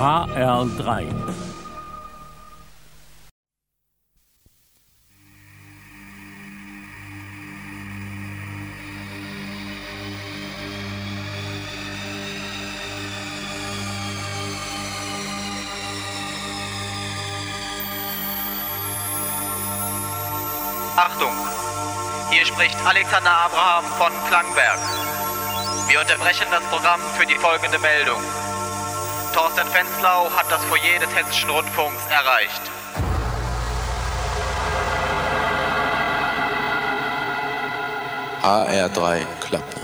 HR3. Achtung! Hier spricht Alexander Abraham von Klangberg. Wir unterbrechen das Programm für die folgende Meldung. Thorsten Fenslau hat das Foyer des Hessischen Rundfunks erreicht. AR3 Club.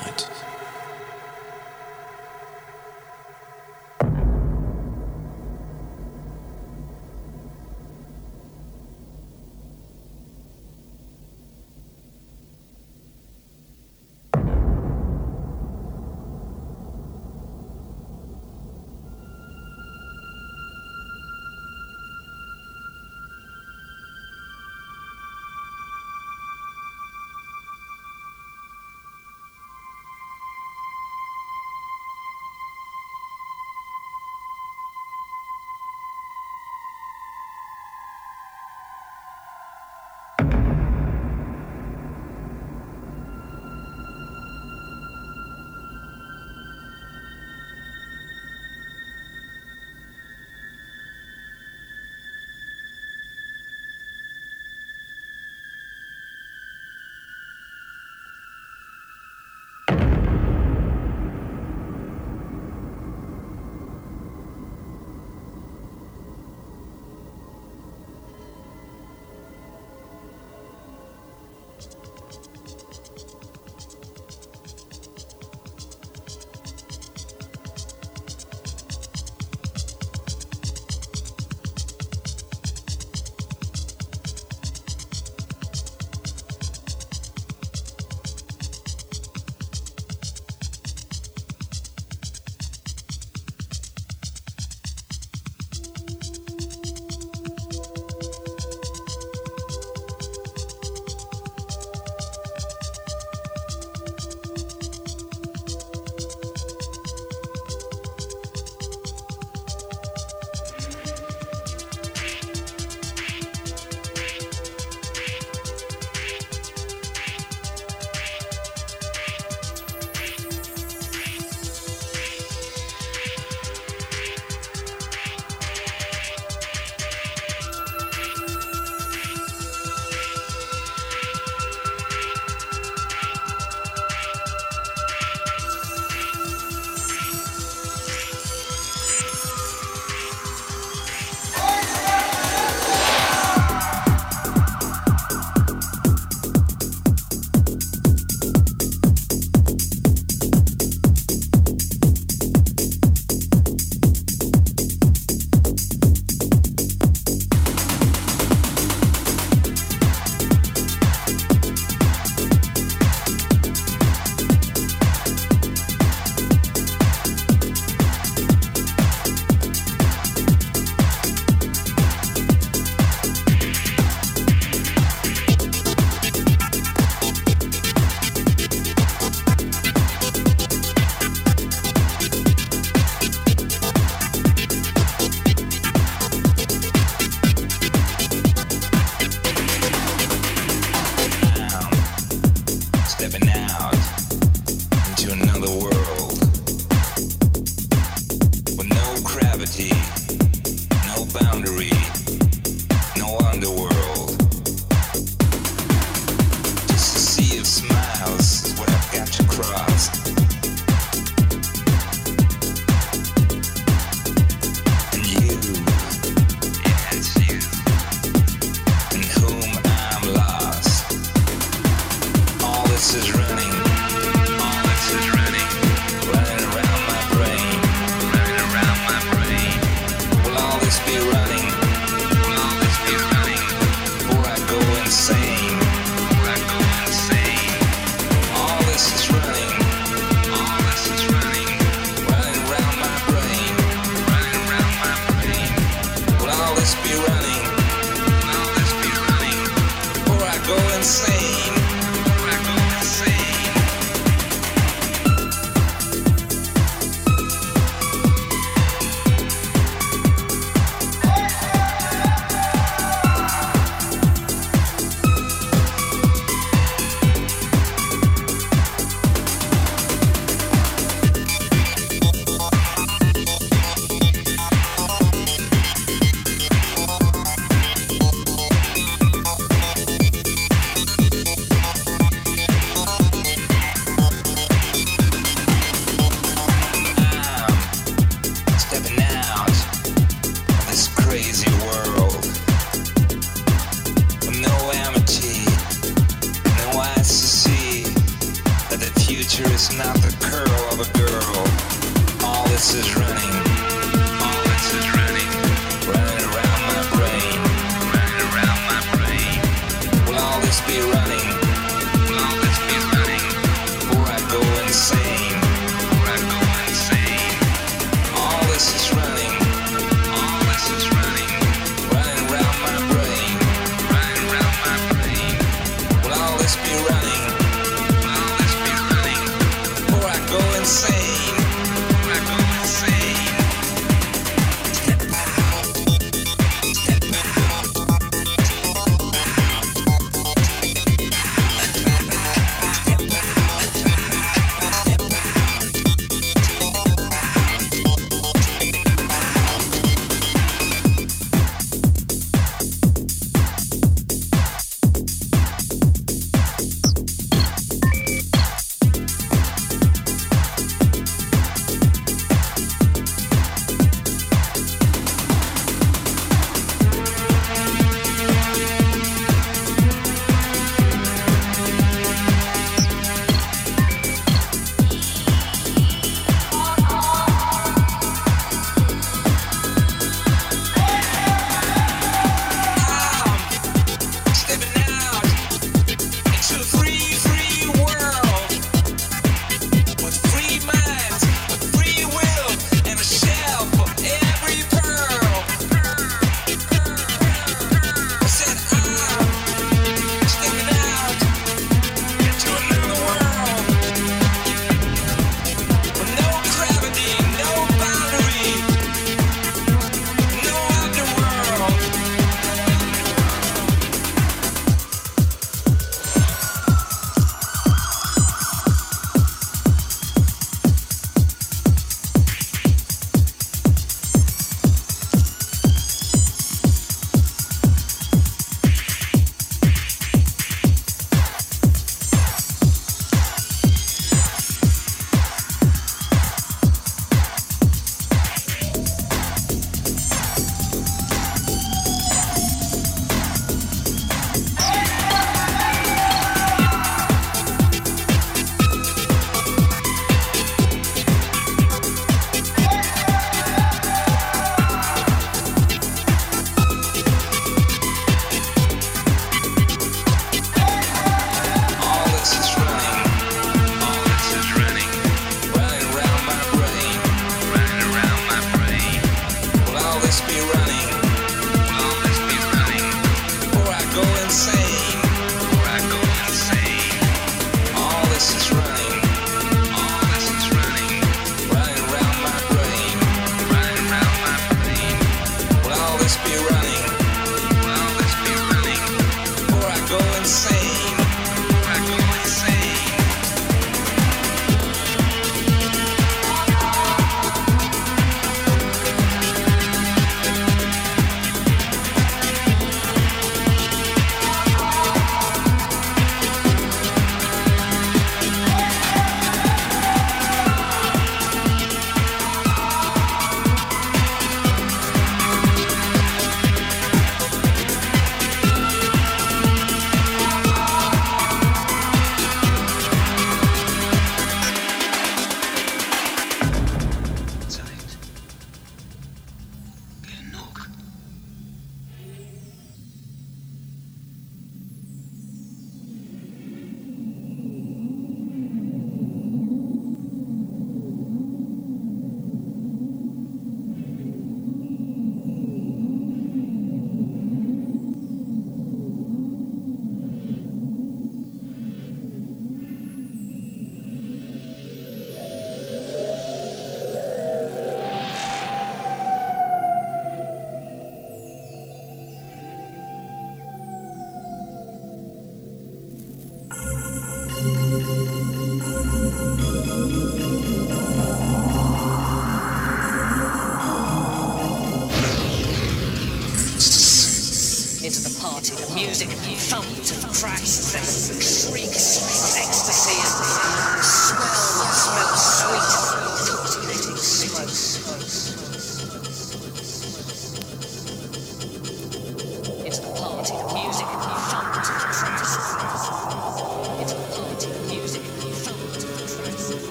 nature is not the curl of a girl. All this is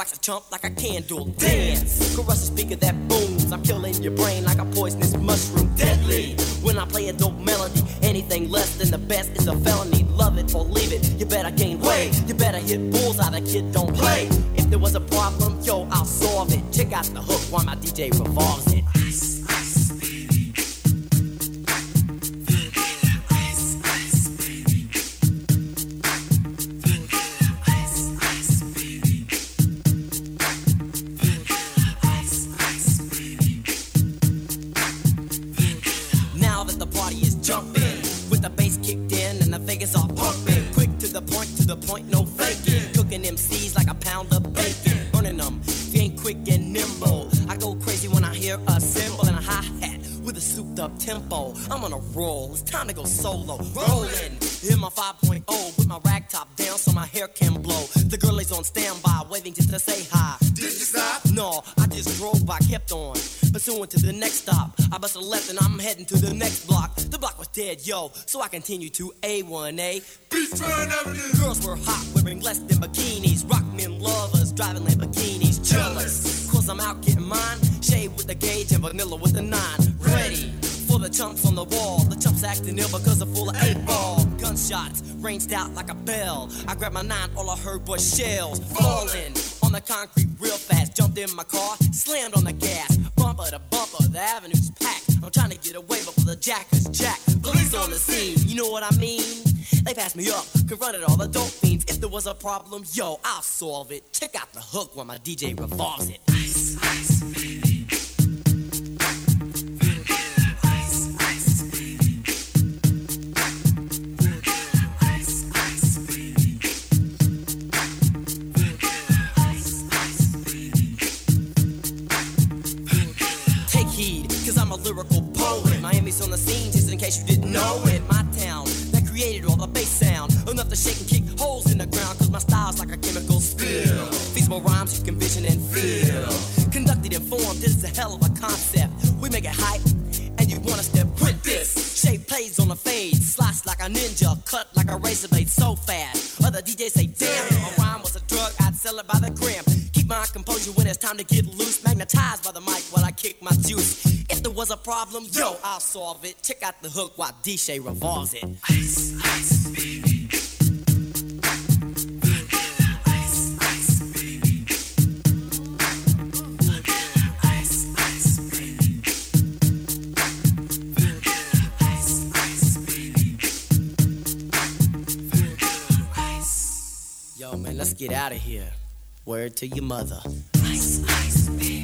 up a chump like a candle. Dance, caress a speaker that booms. I'm killing your brain like a poisonous so I continue to A1A. Beachfront Avenue. Girls were hot, wearing less than bikinis. Rock men lovers, driving Lamborghinis. Jealous, cause I'm out getting mine. Shade with the gauge and vanilla with the nine. Ready for the chumps on the wall. The chumps acting ill because they're full of eight ball. Gunshots ranged out like a bell. I grabbed my nine, all I heard was shells falling on the concrete real fast. Jumped in my car, slammed on the gas. Bumper to bumper, the avenue's packed. I'm trying to get away before the jackers jack. Police on the scene, you know what I mean? They passed me up, confronted all the dope fiends. If there was a problem, yo, I'll solve it. Check out the hook while my DJ revolves it. Know it. My town that created all the bass sound. Enough to shake and kick holes in the ground, cause my style's like a chemical spill. Feasible rhymes you can vision and feel. Conducted and formed, this is a hell of a concept. We make it hype, and you want us to print this. Shape plays on the fade, slice like a ninja, cut like a razor blade so fast. Other DJs say, damn, if a rhyme was a drug, I'd sell it by the gram. Keep my composure when it's time to get problem, yo, I'll solve it. Check out the hook while DJ revolves it. Ice, ice, baby. Yo, man, let's get out of here. Word to your mother. Ice, ice, baby,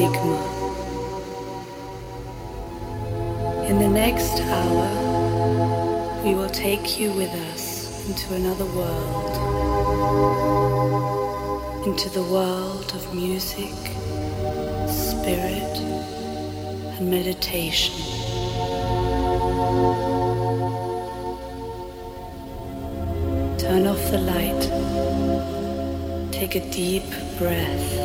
Enigma. In the next hour, we will take you with us into another world, into the world of music, spirit, and meditation. Turn off the light. Take a deep breath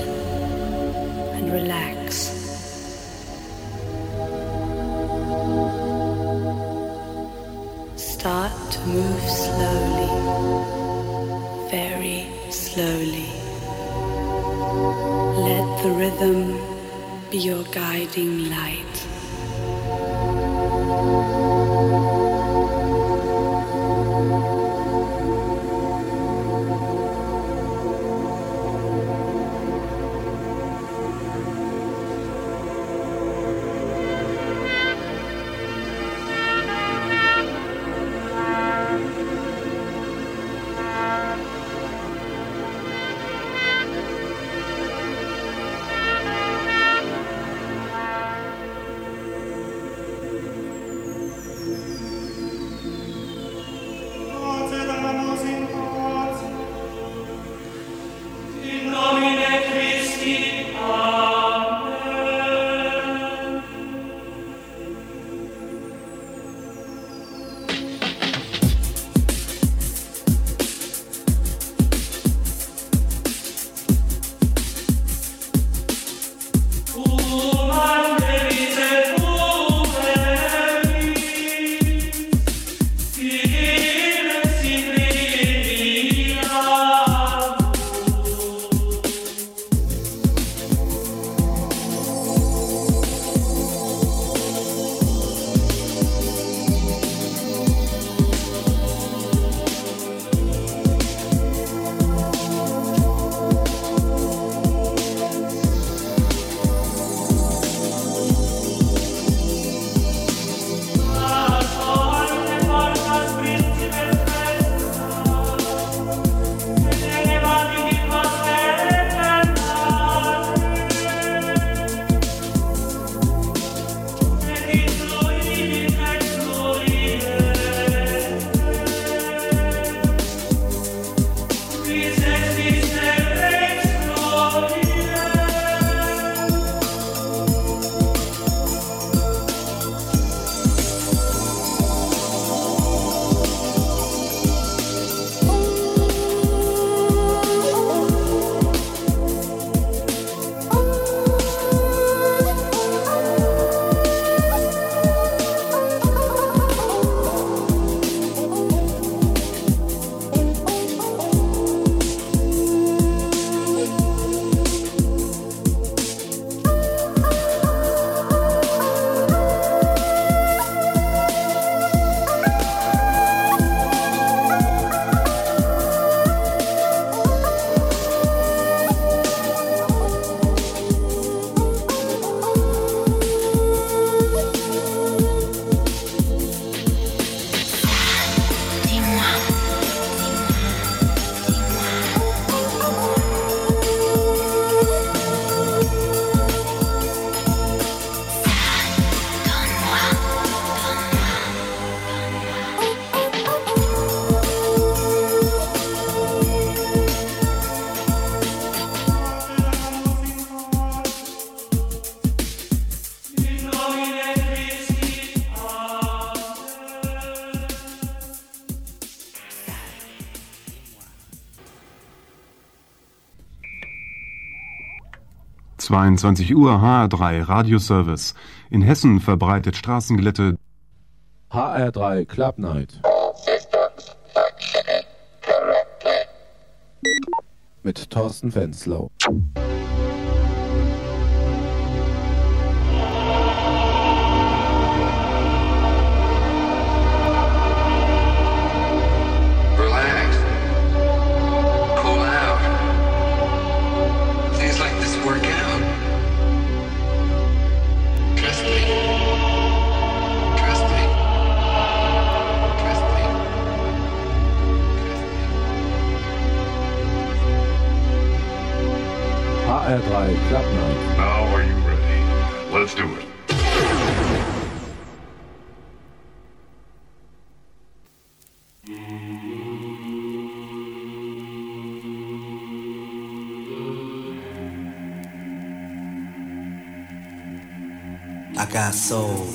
22 Uhr HR3 Radioservice. In Hessen verbreitet Straßenglätte HR3 Club Night. Mit Thorsten Fenslow. by Club Night. Now are you ready? Let's do it. I got soul.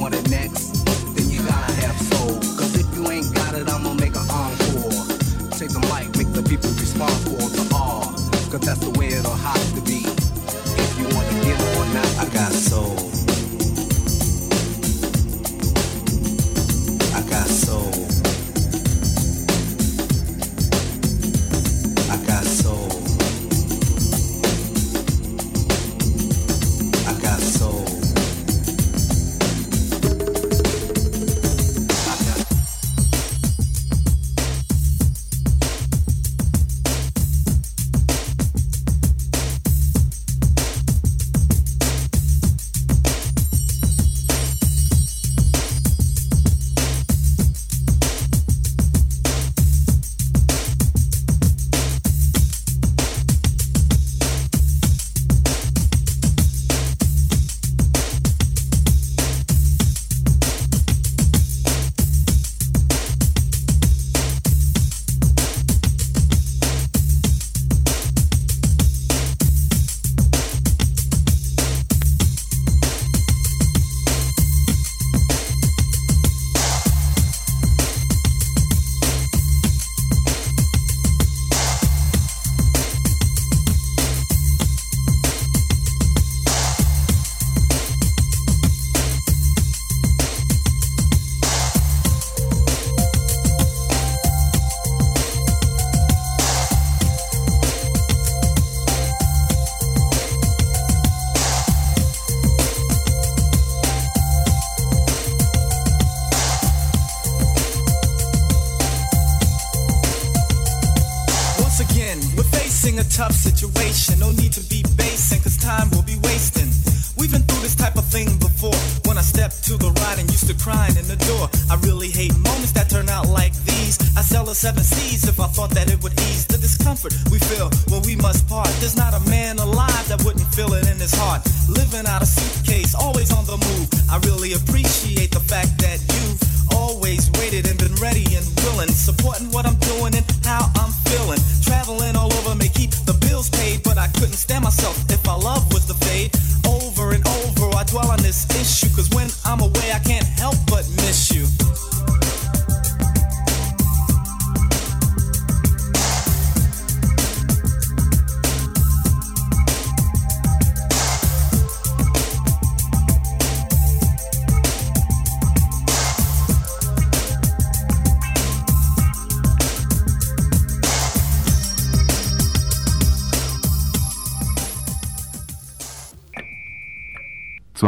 wanna next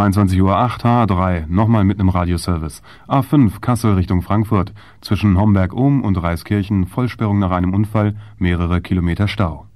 22.08 Uhr H3, nochmal mit einem Radioservice. A5, Kassel Richtung Frankfurt. Zwischen Homberg-Ohm und Reiskirchen, Vollsperrung nach einem Unfall, mehrere Kilometer Stau.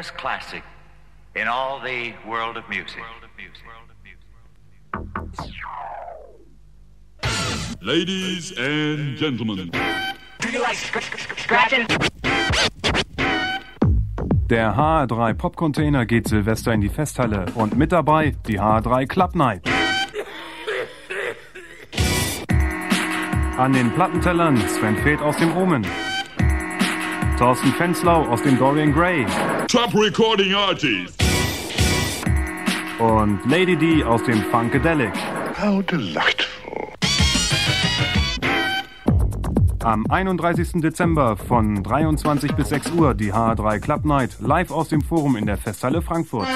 Famous classic in all the world of music. Ladies and gentlemen. Do you like scratching? Der HR3 Pop-Container geht Silvester in die Festhalle und mit dabei die HR3 Club Night. An den Plattentellern Sven Feth aus dem Omen. Thorsten Fenslau aus dem Dorian Gray. Top Recording Artist. Und Lady D aus dem Funkadelic. How delightful. Am 31. Dezember von 23 bis 6 Uhr die HR3 Club Night live aus dem Forum in der Festhalle Frankfurt.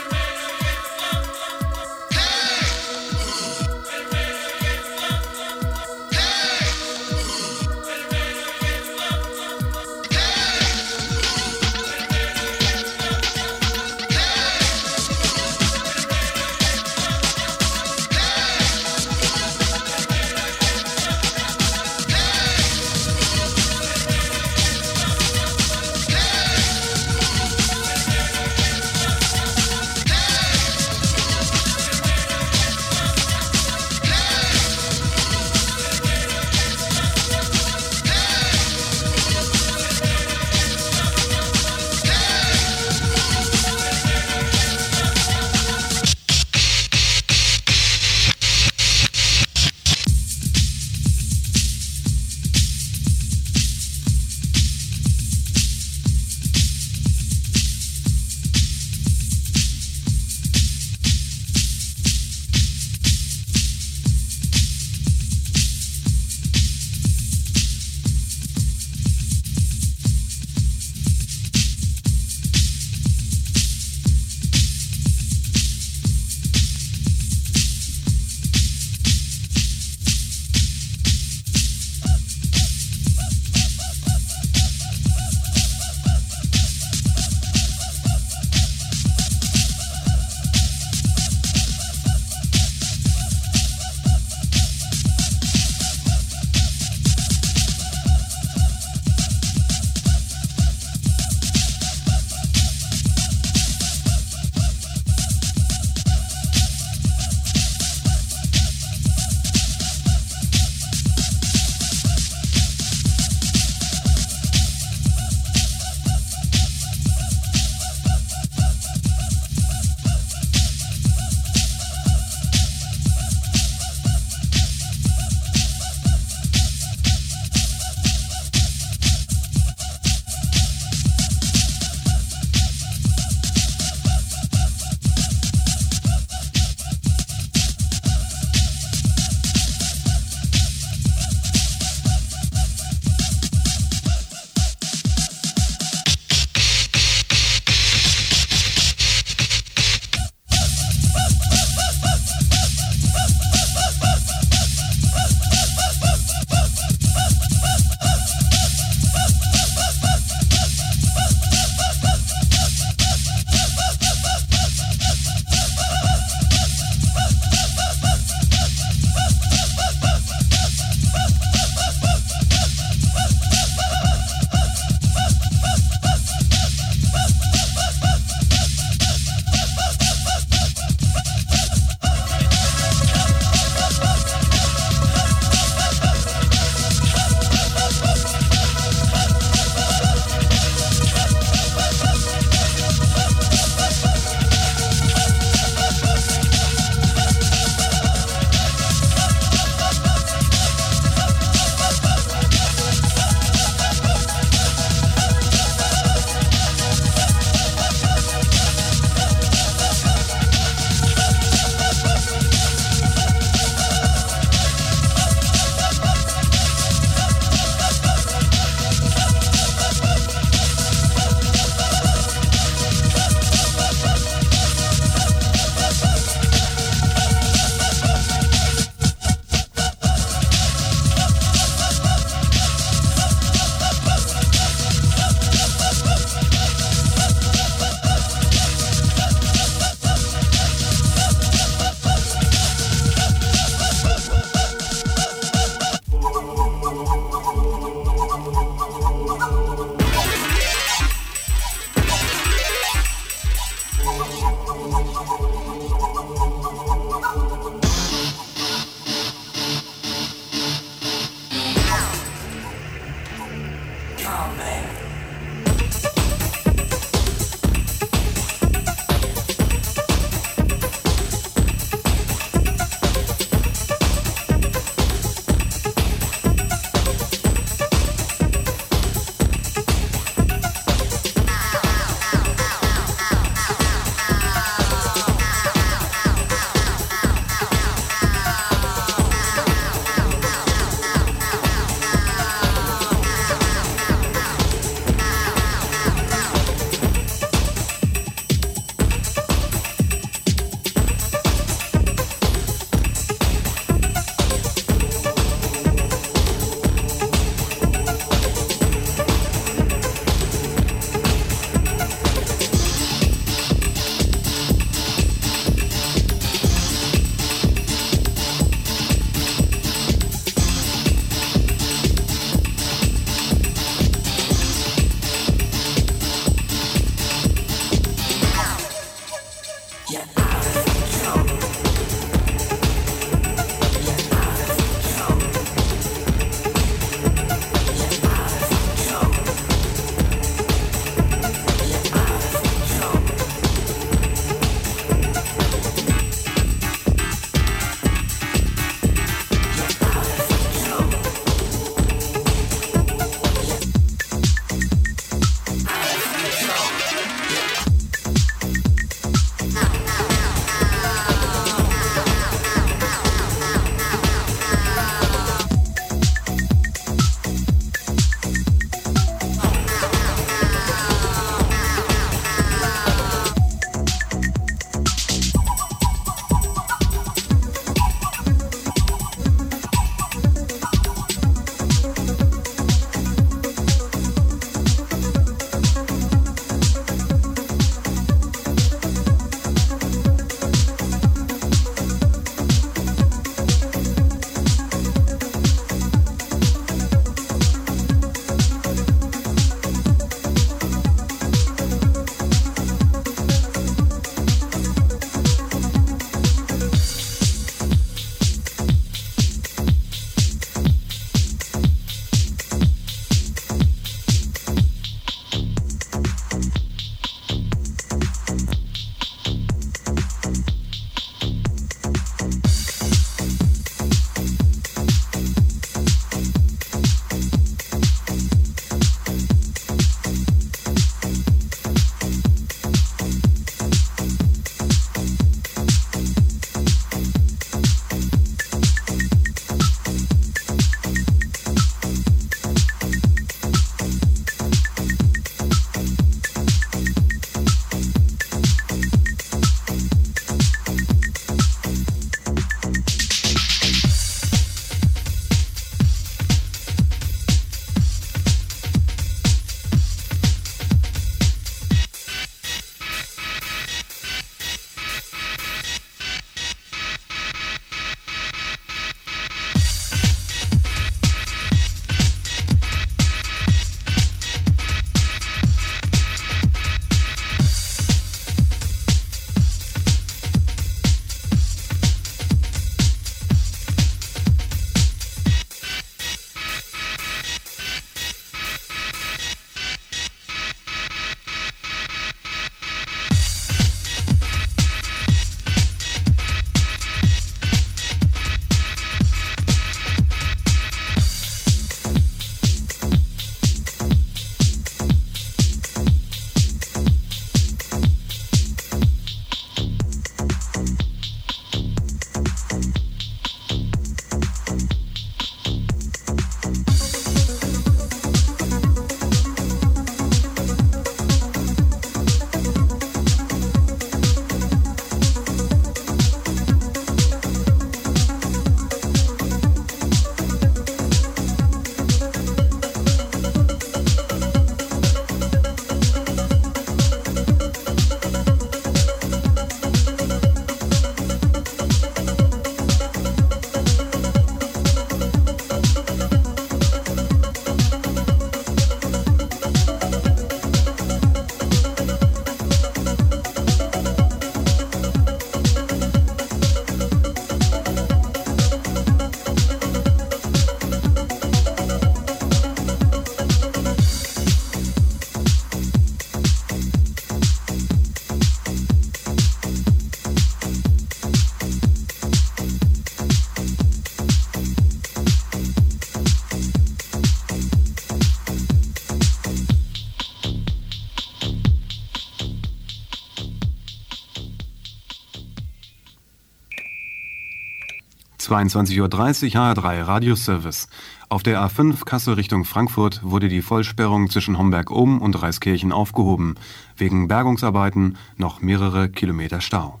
22.30 Uhr HR3 Radioservice. Auf der A5 Kassel Richtung Frankfurt wurde die Vollsperrung zwischen Homberg-Ohm und Reiskirchen aufgehoben. Wegen Bergungsarbeiten noch mehrere Kilometer Stau.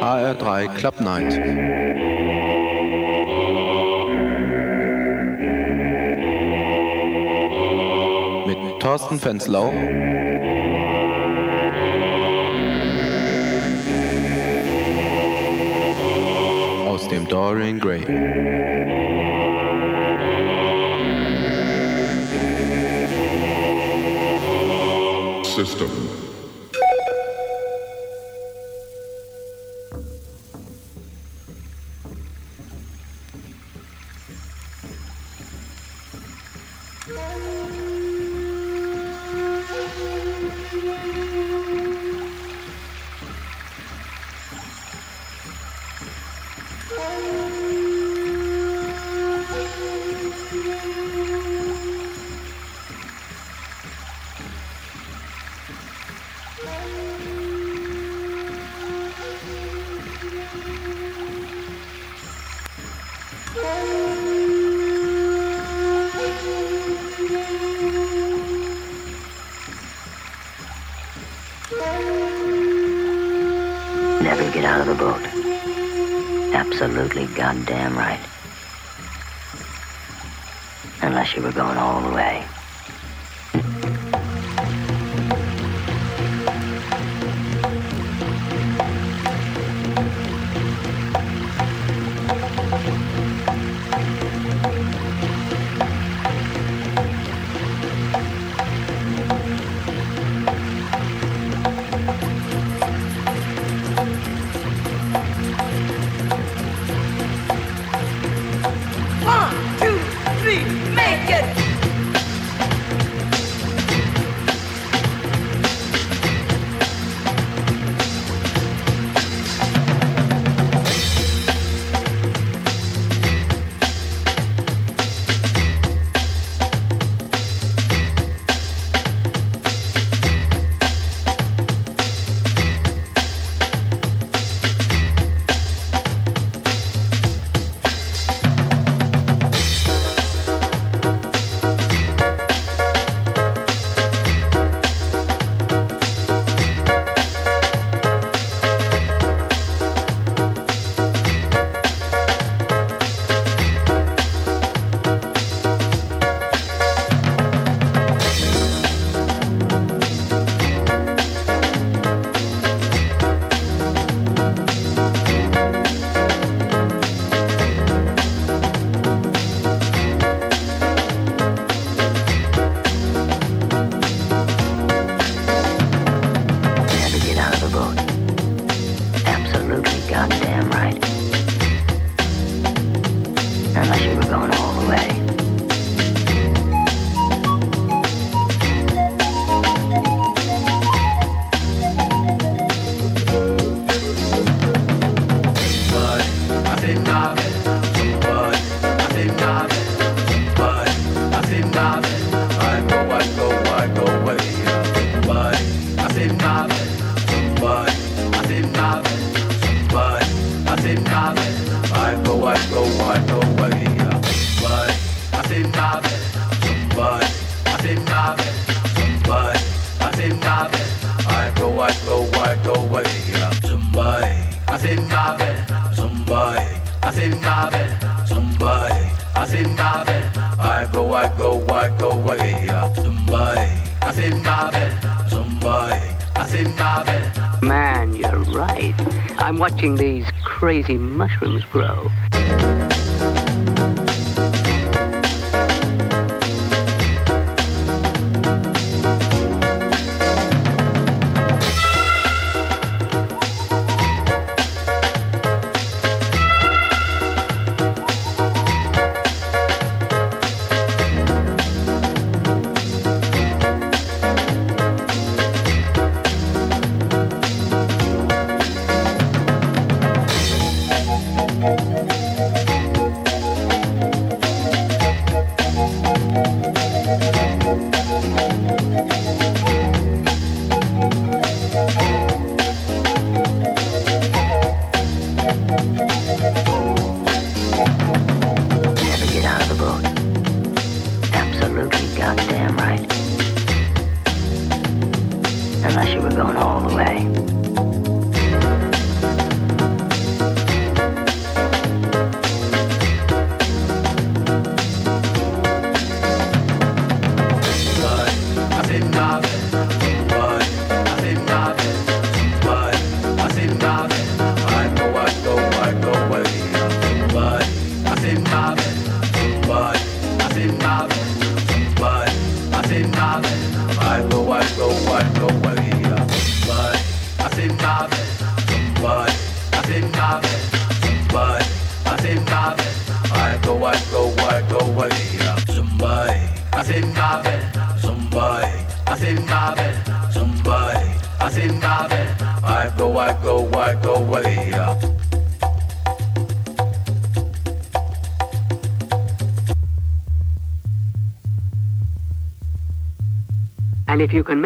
HR3 Club Night. Thorsten Fenslau. Aus dem Dorian Gray. System. Mushrooms grow.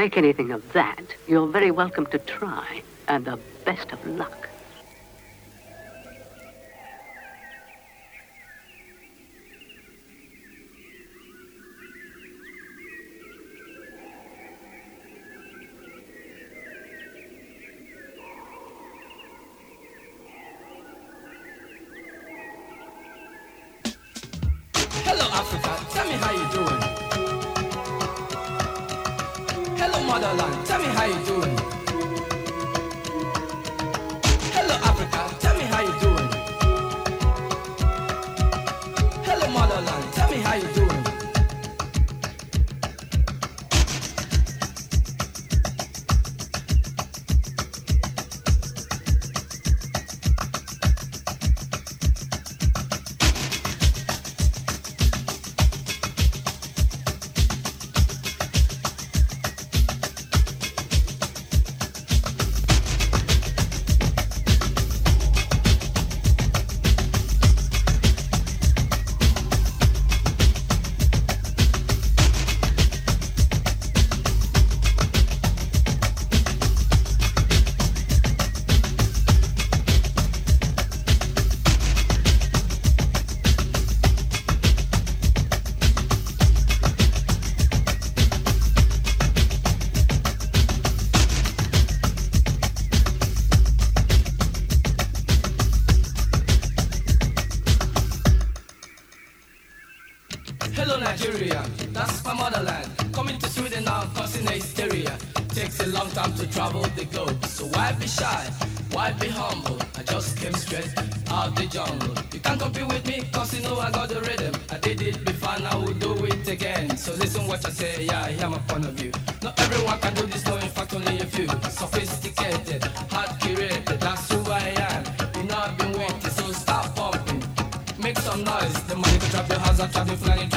make anything of that, you're very welcome to try, and the best of luck. the jungle. You can't compete with me, cause you know I got the rhythm. I did it before, now we do it again. So listen what I say, yeah, I am a point of view. Not everyone can do this, no, in fact, only a few. Sophisticated, hard curated, that's who I am. You know I've been waiting, so stop pumping. Make some noise, the money can trap your house, I'll trap you flying.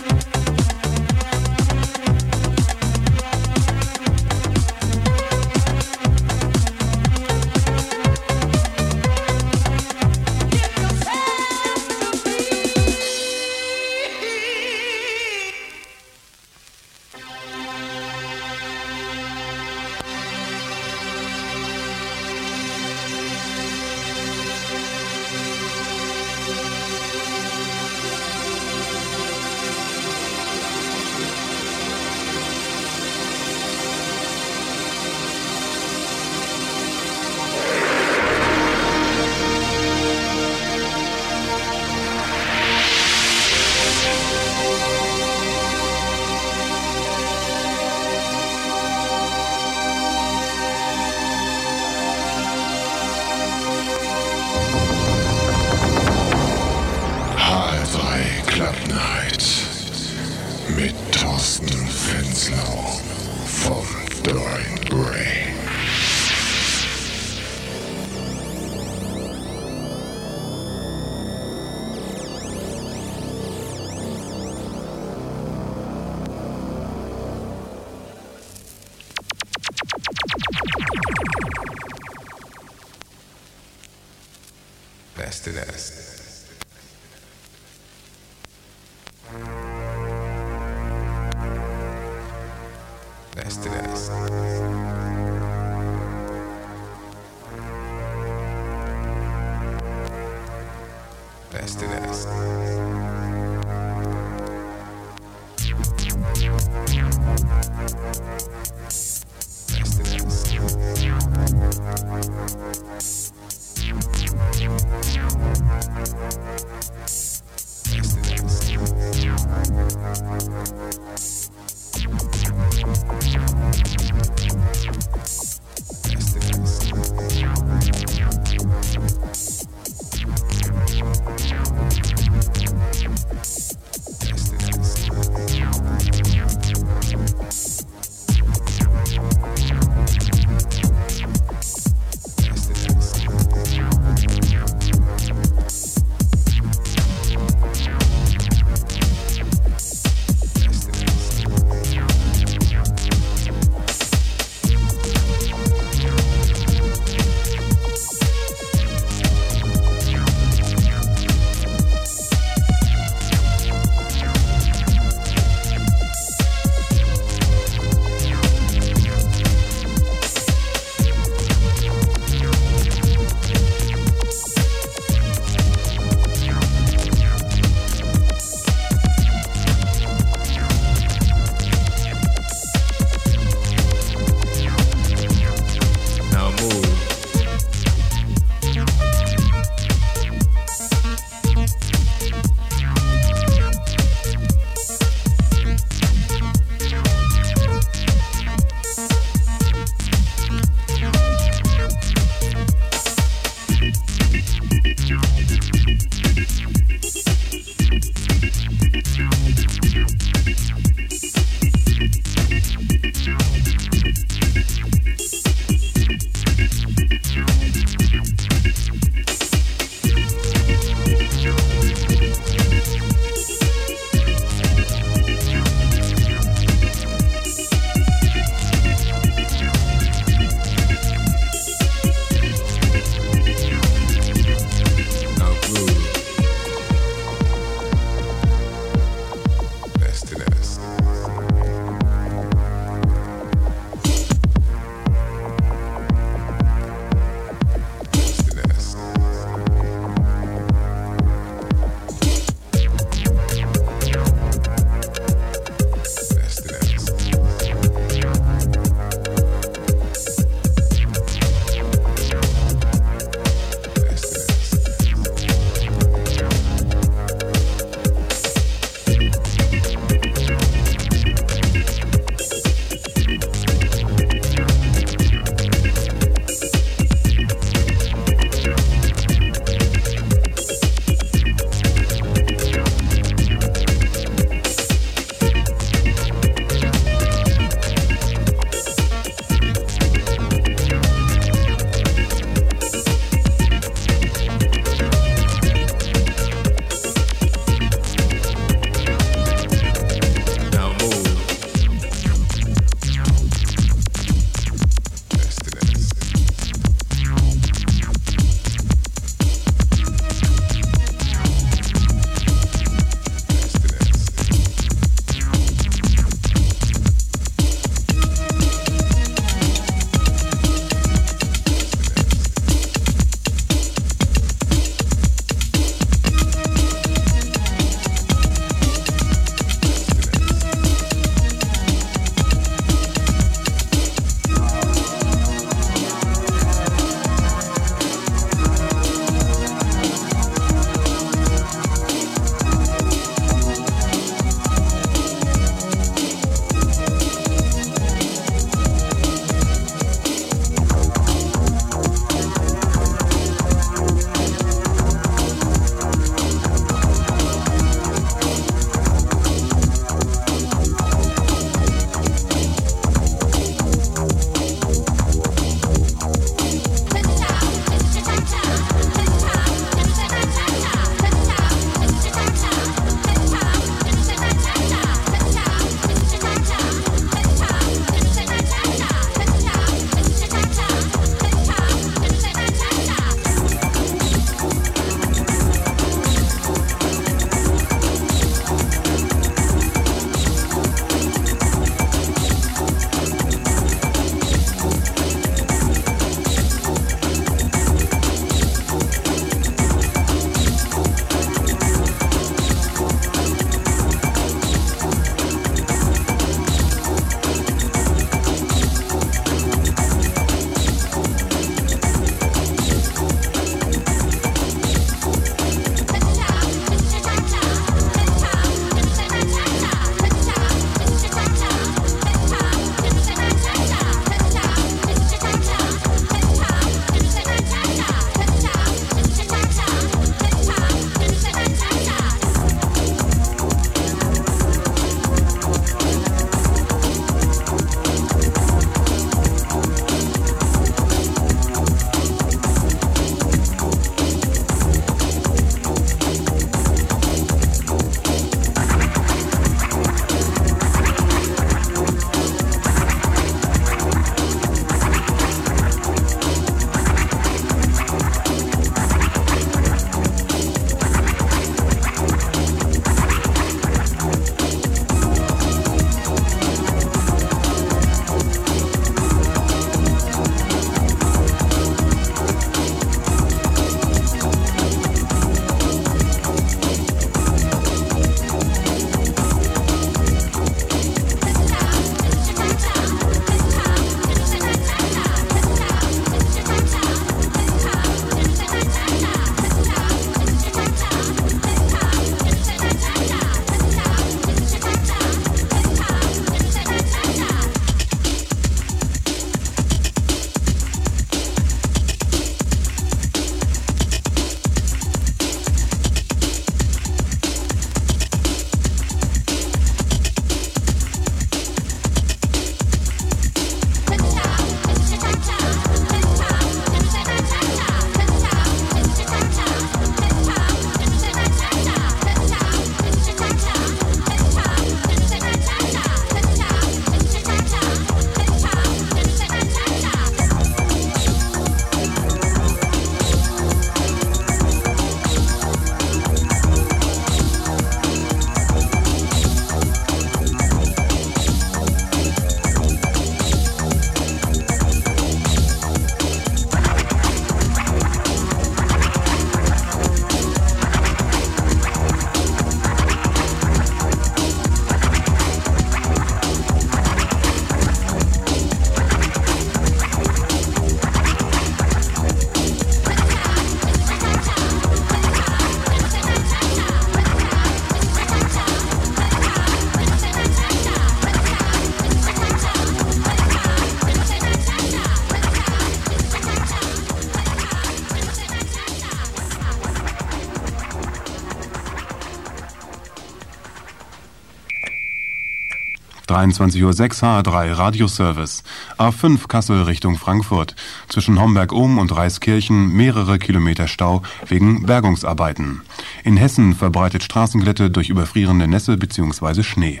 23.06 Uhr H3 Radioservice. A5 Kassel Richtung Frankfurt. Zwischen Homberg-Ohm und Reiskirchen mehrere Kilometer Stau wegen Bergungsarbeiten. In Hessen verbreitet Straßenglätte durch überfrierende Nässe bzw. Schnee.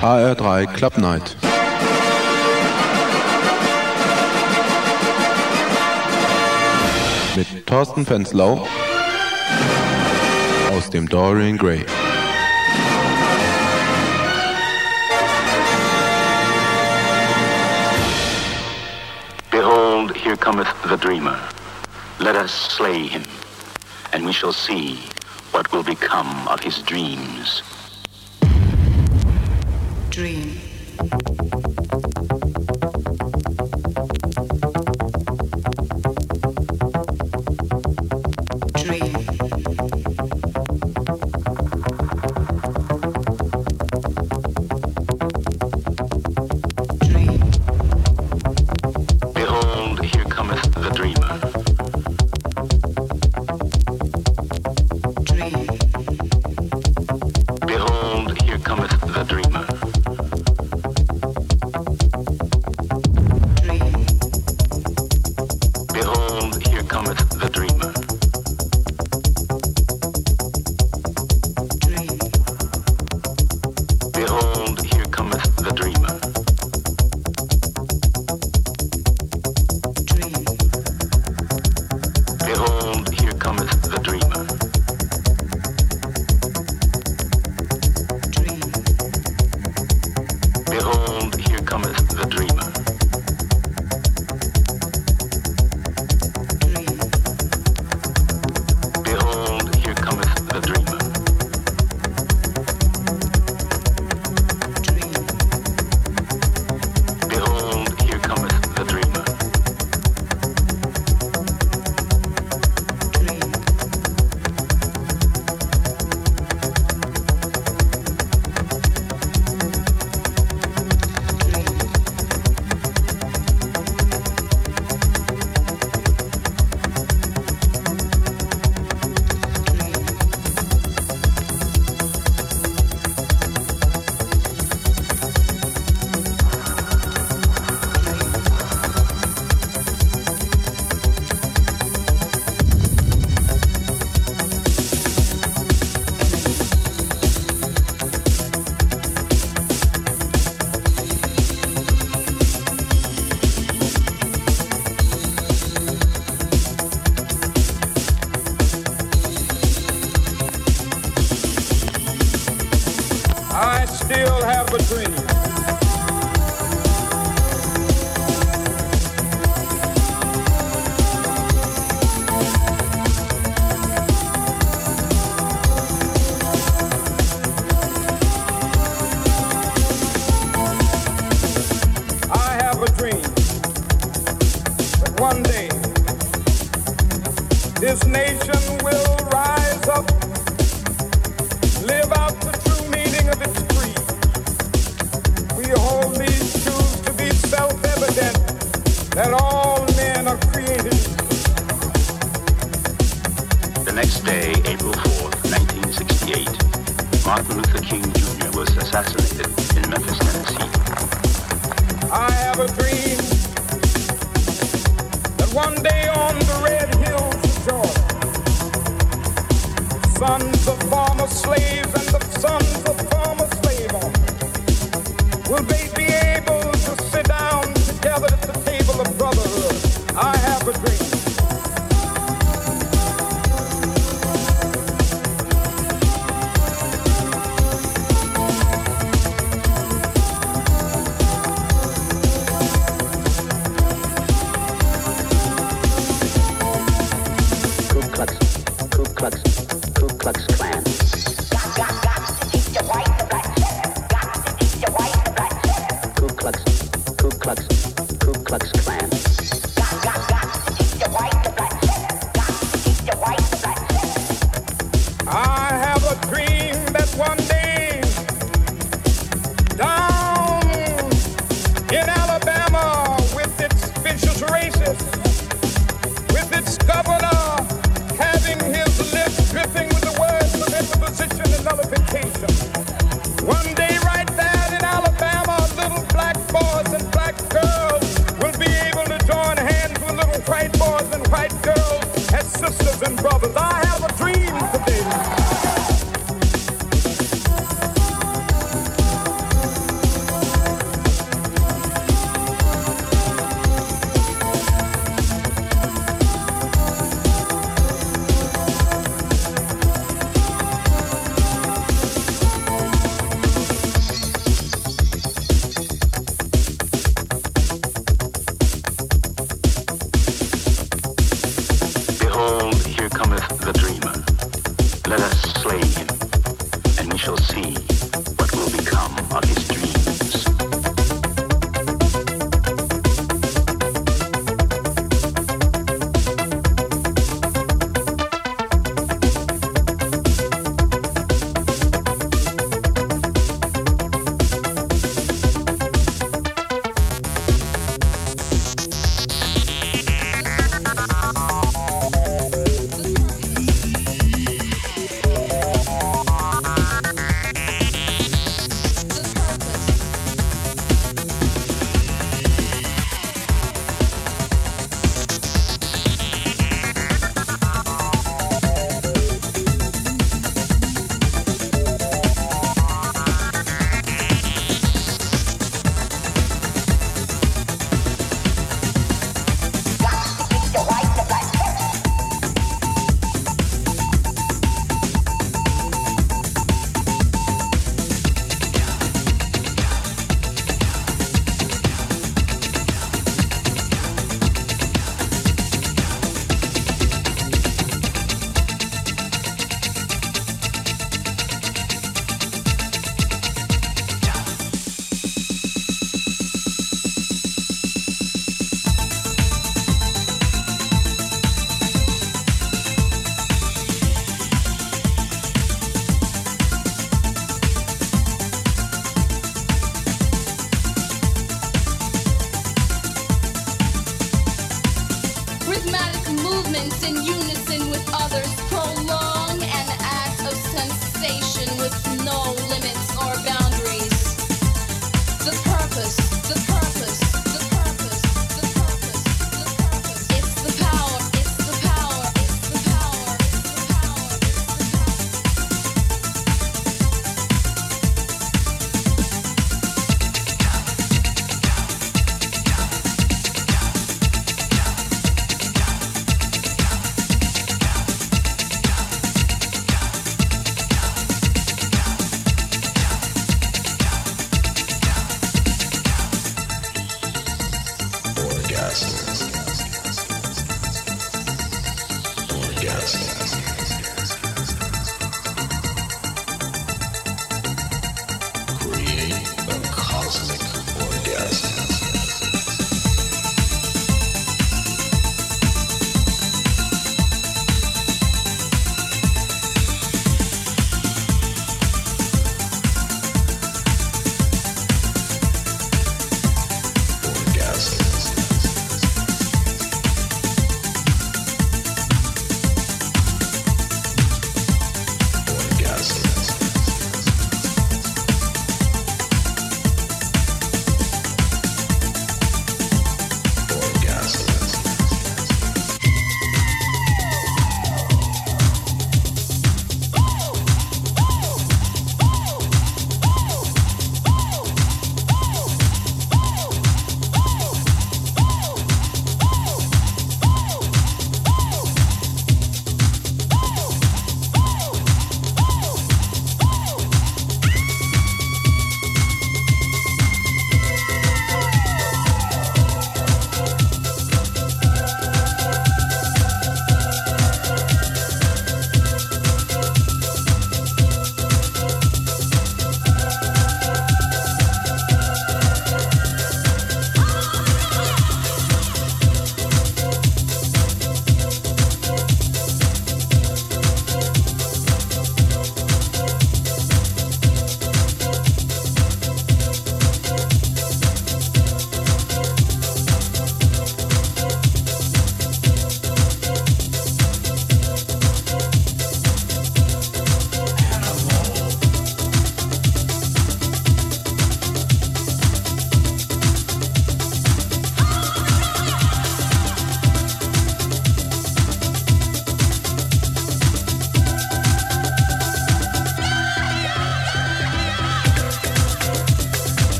HR3 Club Night. Mit Thorsten Fenslau. them gray. Behold, here cometh the dreamer. Let us slay him, and we shall see what will become of his dreams. Dream.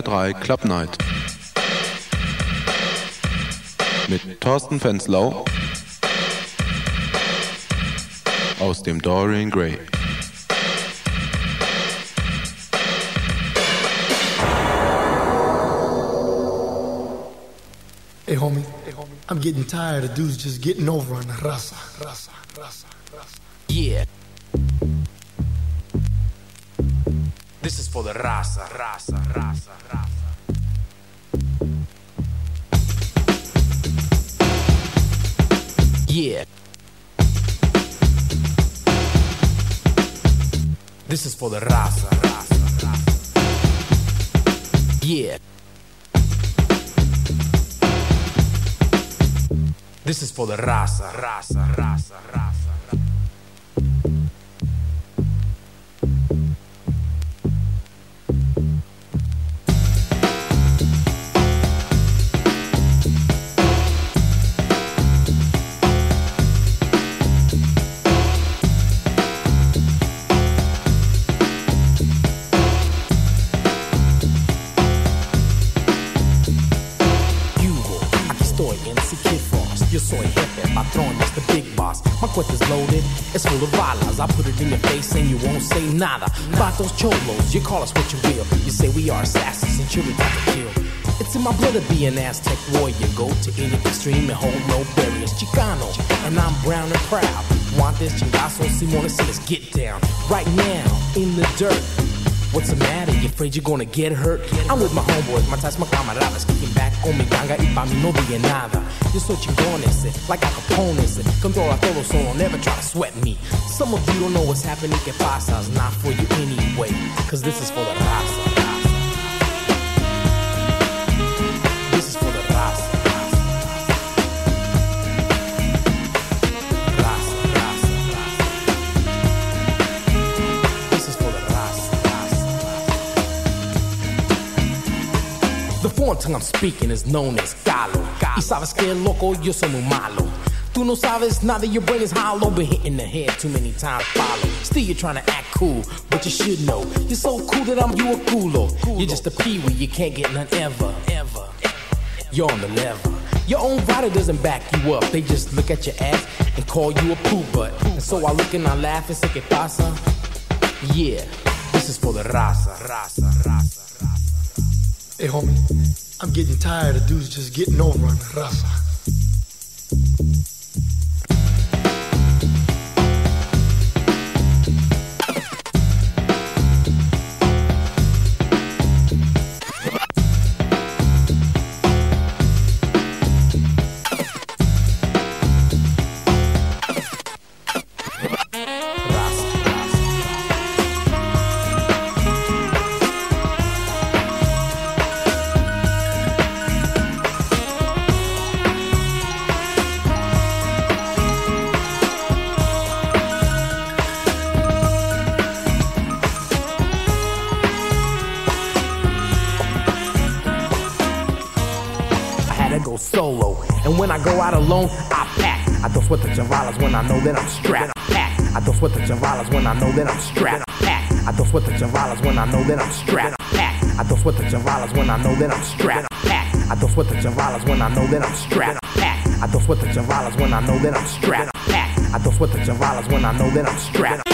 HR3 Club Night. Mit Thorsten Fenslau aus dem Dorian Gray. Hey homie, I'm getting tired of dudes just getting over on the raza, my to be an Aztec warrior. Go to any extreme and hold no barriers. Chicano, and I'm brown and proud. Want this chingazo, so let's get down. Right now, in the dirt. What's the matter? You afraid you're gonna get hurt? I'm with my homeboys, my ties, my camaradas Kicking back con mi ganga y pa' mí no diga nada Yo soy chingón ese, like Al Capone ese Controla todo solo, never try to sweat me Some of you don't know what's happening, que pasa It's not for you anyway, cause this is for the raza tongue I'm speaking is known as Caló. Y sabes que loco, yo soy muy malo. Tú no sabes, now that your brain is hollow. Been hitting the head too many times, follow. Still, you're trying to act cool, but you should know. You're so cool that I'm you a culo. You're just a peewee, you can't get none ever, ever. You're on the level. Your own rider doesn't back you up. They just look at your ass and call you a poo butt. And so I look and I laugh and say, ¿Qué pasa? Yeah, this is for the raza, raza, raza. Hey homie, I'm getting tired of dudes just getting over on the I know that I'm strapped. I don't sweat the javalas when I know that I'm strapped. I don't sweat the javalas when I know that I'm strapped. I don't sweat the javalas when I know that I'm strapped. I don't sweat the javalas when I know that I'm strapped. I don't sweat the javalas when I know that I'm strapped.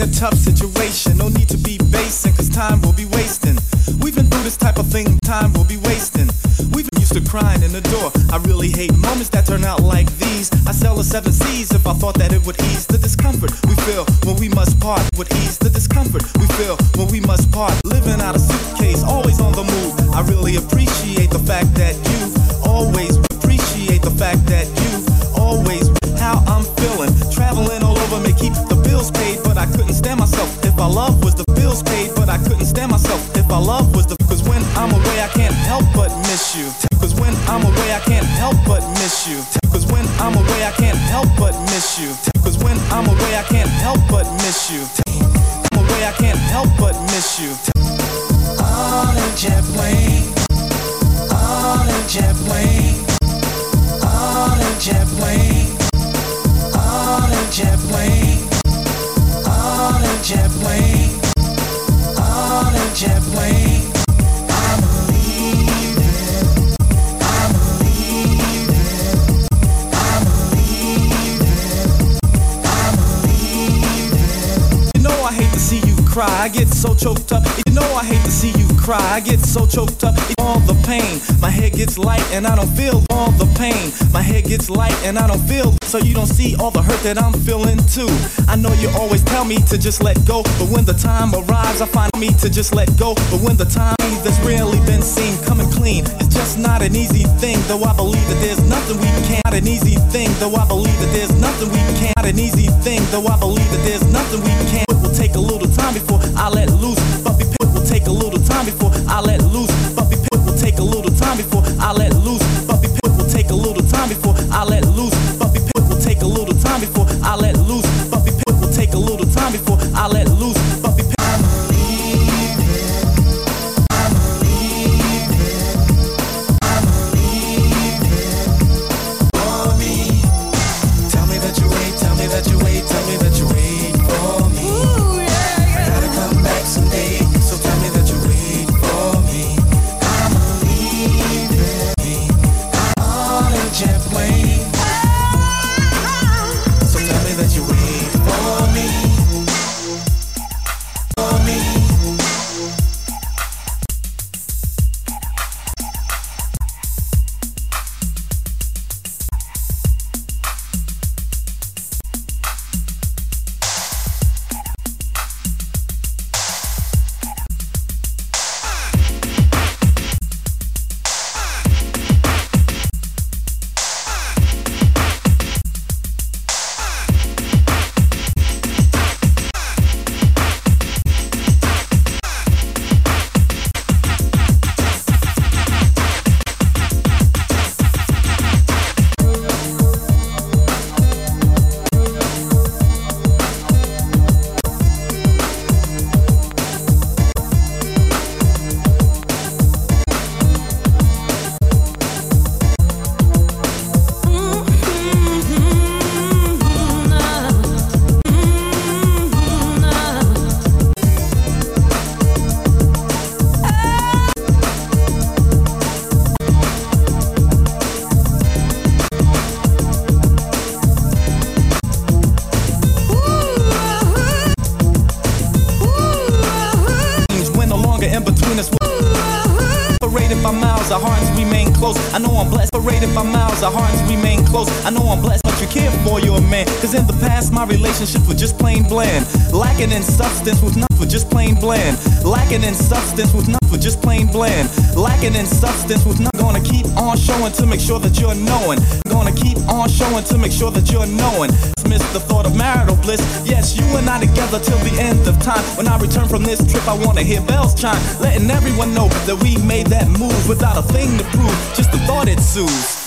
We're a tough situation. No need to be basing, cause time will be wasting. We've been through this type of thing, time will be wasting. We've been used to crying in the door. I really hate moments that turn out like these. I sell the seven C's if I thought that it would ease the discomfort we feel when we must part. Would ease and I don't feel all the pain. My head gets light and I don't feel. So you don't see all the hurt that I'm feeling too. I know you always tell me to just let go. But when the time arrives, I find me to just let go. But when the time that's really been seen coming clean, it's just not an easy thing. Though I believe that there's nothing we can't. Not an easy thing. Though I believe that there's nothing we can't. Not an easy thing. Though I believe that there's nothing we can't. It will take a little time before I let loose. But be will take a little time before I let loose. But be it will take a little time before I let loose. I let bland. Lacking in substance with nothing, just plain bland. Lacking in substance with nothing, just plain bland. Lacking in substance with nothing. Gonna keep on showing to make sure that you're knowing. Gonna keep on showing to make sure that you're knowing. Miss the thought of marital bliss. Yes, you and I together till the end of time. When I return from this trip, I wanna hear bells chime, letting everyone know that we made that move without a thing to prove. Just the thought it soothes.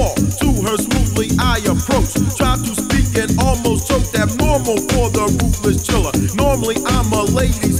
To her smoothly I approach. Tried to speak and almost choked abnormal for the ruthless chiller. Normally I'm a ladies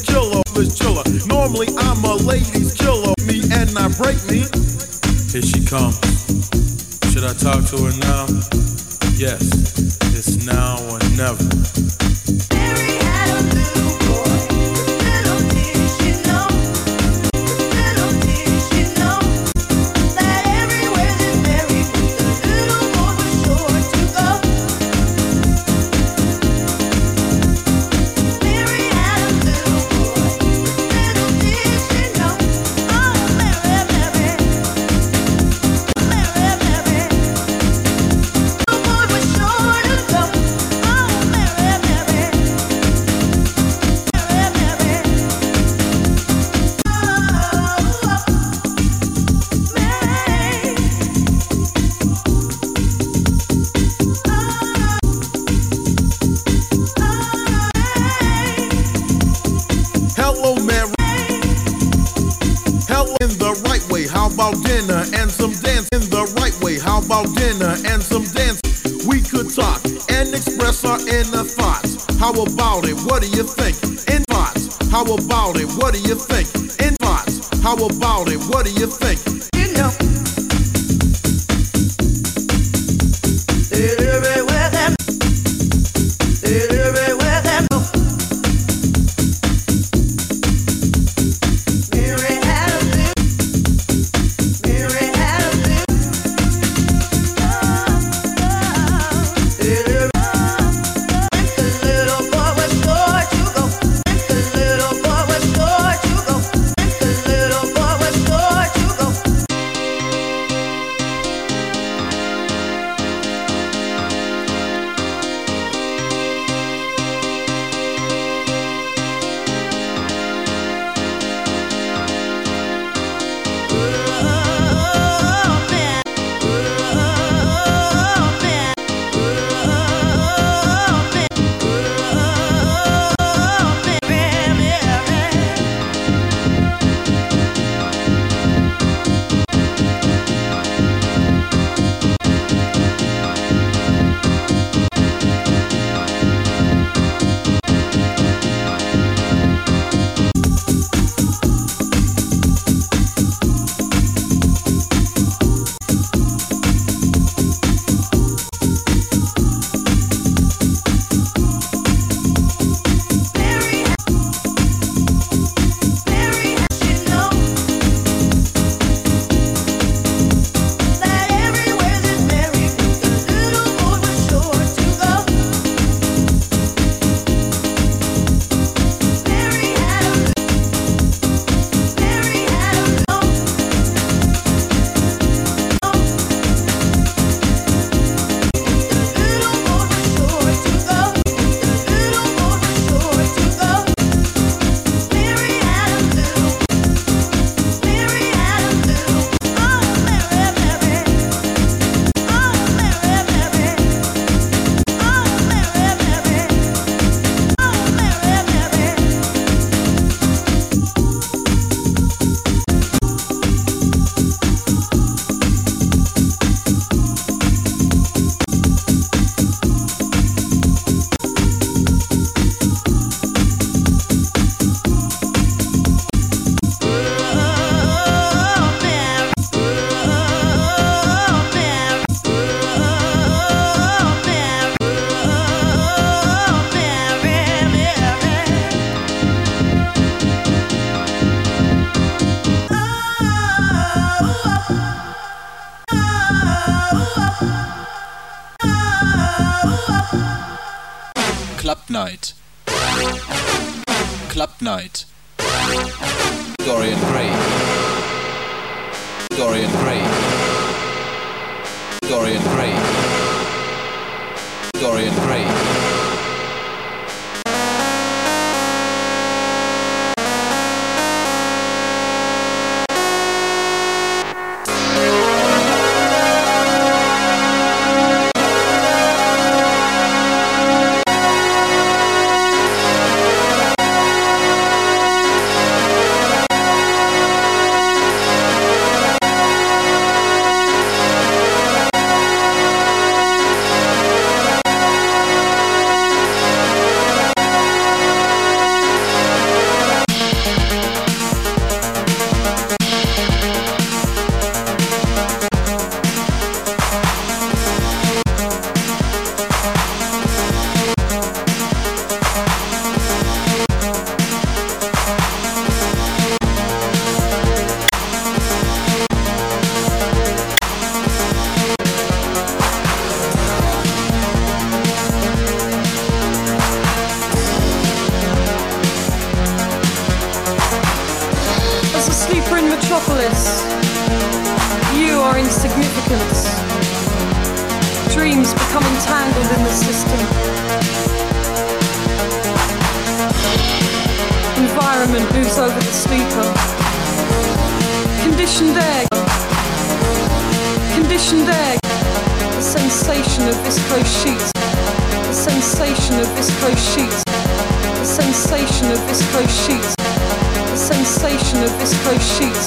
sheets.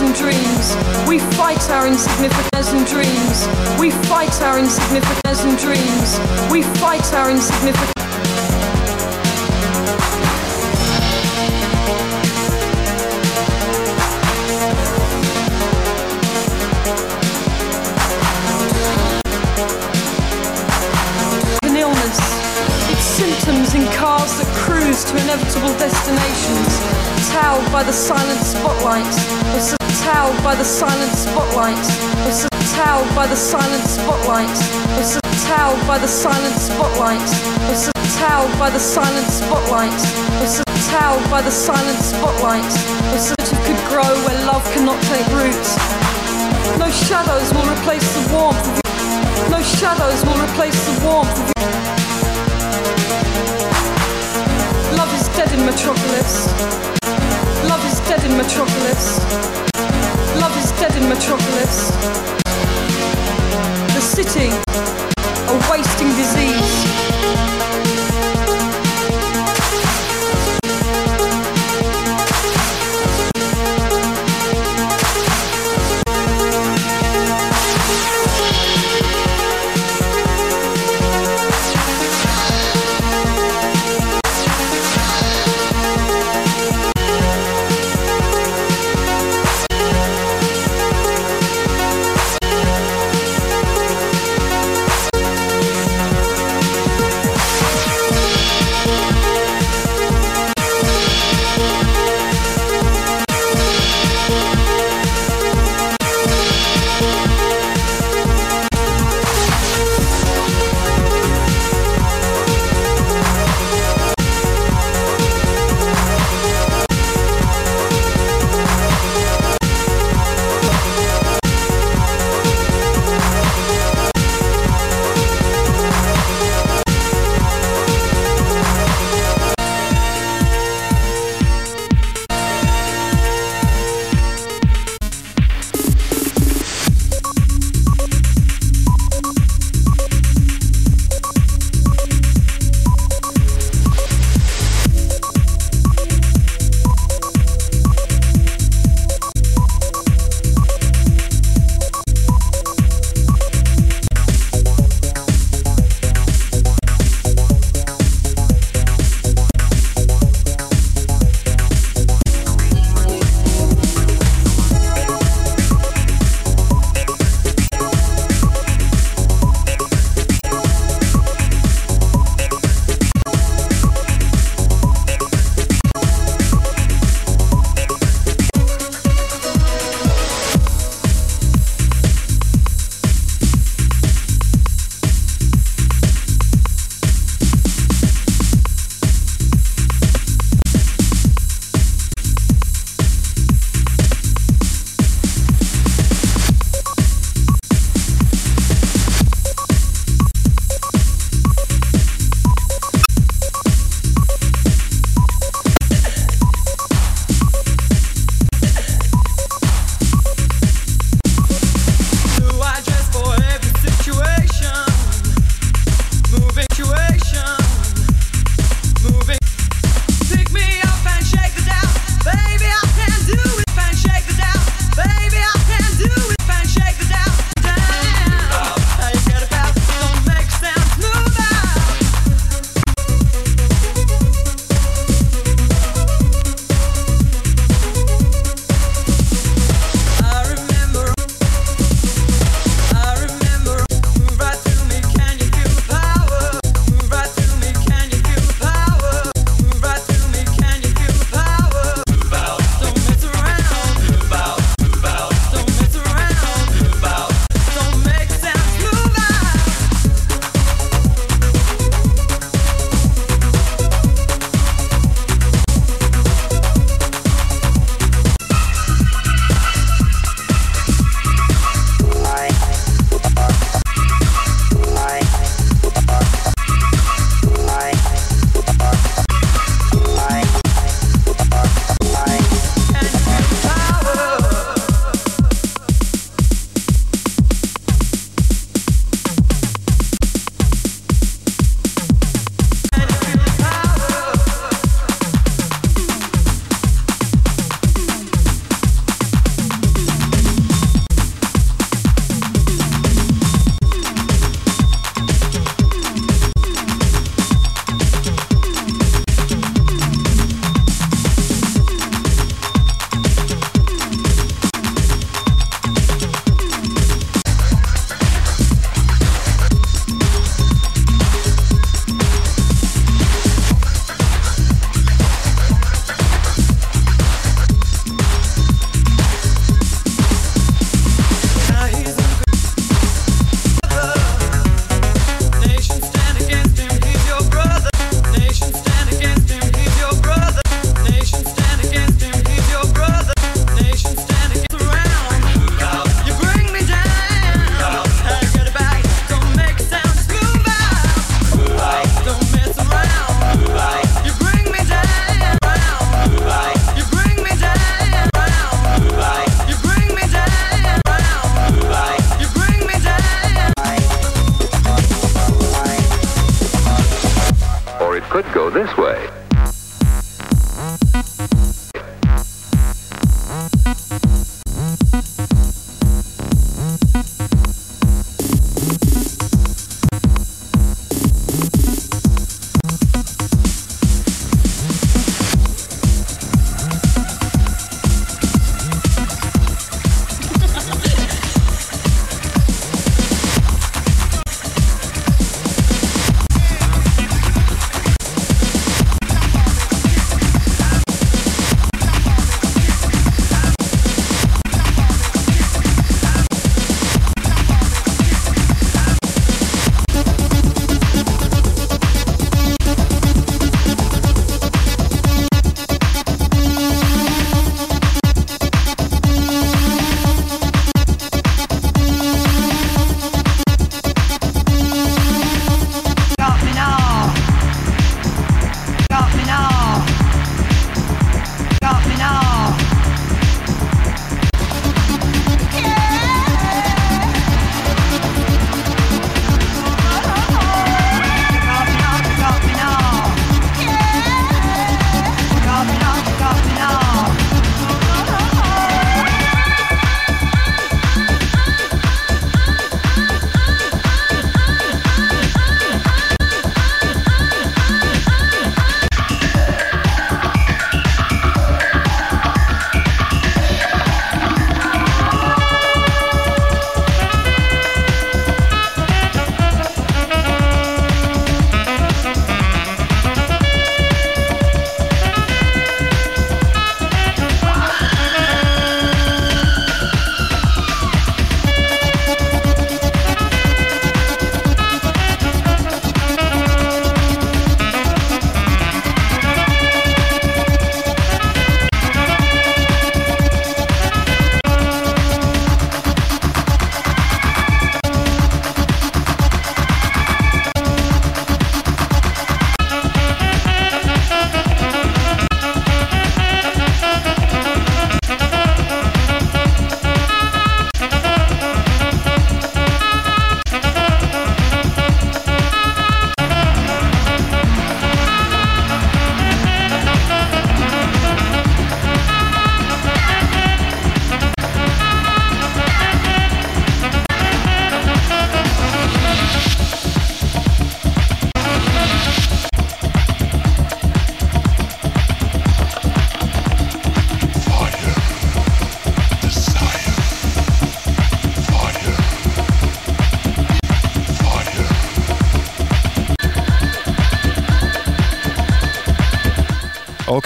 In dreams, we fight our insignificance in dreams. We fight our insignificance in dreams. We fight our insignificance. Inevitable destinations, towed by the silent spotlight, or towed by the silent spotlight, or towed by the silent spotlight, or towed by the silent spotlight, or towed by the silent spotlight, or towed by the silent spotlight, or s- it could grow where love cannot take root. No shadows will replace the warmth of your no shadows will replace the warmth of your Metropolis. Love is dead in Metropolis. Love is dead in Metropolis. The city, a wasting disease.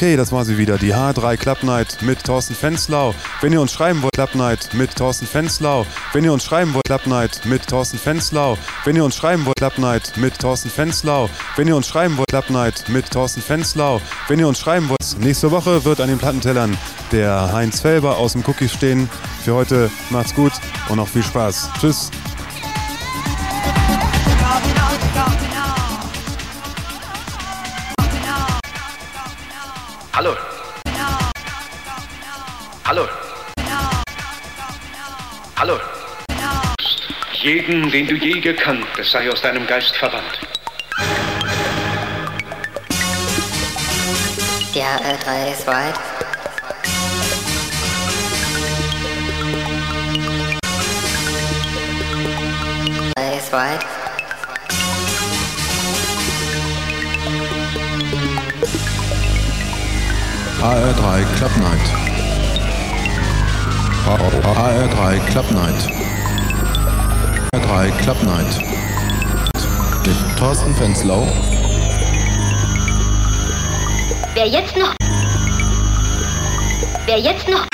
Okay, das war sie wieder, die H3 Club Night mit Thorsten Fenslau. Wenn ihr uns schreiben wollt, Club Night mit Thorsten Fenslau. Wenn ihr uns schreiben wollt, Club Night mit Thorsten Fenslau. Wenn ihr uns schreiben wollt, Club Night mit Thorsten Fenslau. Wenn ihr uns schreiben wollt, Club Night mit Thorsten Fenslau. Wenn ihr uns schreiben wollt, nächste Woche wird an den Plattentellern der Heinz Felber aus dem Cookies stehen. Für heute macht's gut und noch viel Spaß. Tschüss. Jeden, den du je gekannt, es sei aus deinem Geist verbannt. HR3 ist weit. Drei ist weit. HR3 Club Night. HR3 Club Night. HR3 Club Night. Mit Thorsten Fenslau Wer jetzt noch. Wer jetzt noch.